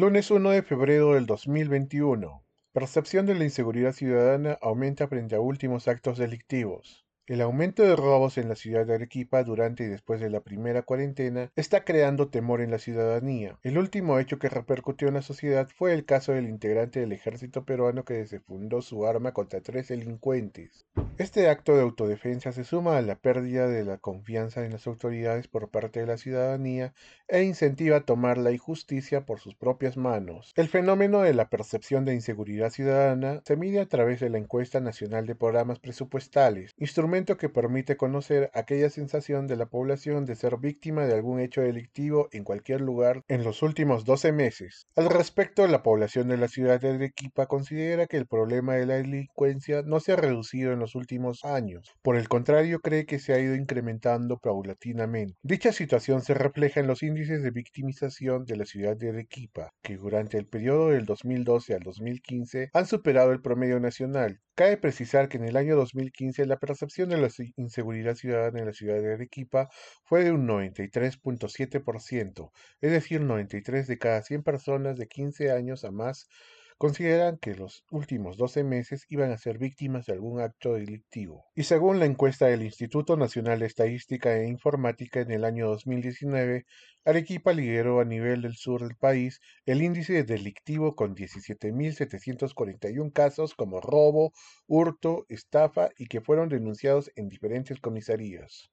Lunes 1 de febrero del 2021. Percepción de la inseguridad ciudadana aumenta frente a últimos actos delictivos. El aumento de robos en la ciudad de Arequipa durante y después de la primera cuarentena está creando temor en la ciudadanía. El último hecho que repercutió en la sociedad fue el caso del integrante del ejército peruano que desfundó su arma contra tres delincuentes. Este acto de autodefensa se suma a la pérdida de la confianza en las autoridades por parte de la ciudadanía e incentiva a tomar la injusticia por sus propias manos. El fenómeno de la percepción de inseguridad ciudadana se mide a través de la encuesta nacional de programas presupuestales, instrumento que permite conocer aquella sensación de la población de ser víctima de algún hecho delictivo en cualquier lugar en los últimos 12 meses. Al respecto, la población de la ciudad de Arequipa considera que el problema de la delincuencia no se ha reducido en los últimos años. Por el contrario, cree que se ha ido incrementando paulatinamente. Dicha situación se refleja en los índices de victimización de la ciudad de Arequipa, que durante el periodo del 2012 al 2015 han superado el promedio nacional. Cabe precisar que en el año 2015 la de la inseguridad ciudadana en la ciudad de Arequipa fue de un 93.7%, es decir, 93 de cada 100 personas de 15 años a más consideran que los últimos 12 meses iban a ser víctimas de algún acto delictivo. Y según la encuesta del Instituto Nacional de Estadística e Informática en el año 2019, Arequipa lideró a nivel del sur del país el índice delictivo con 17.741 casos como robo, hurto, estafa y que fueron denunciados en diferentes comisarías.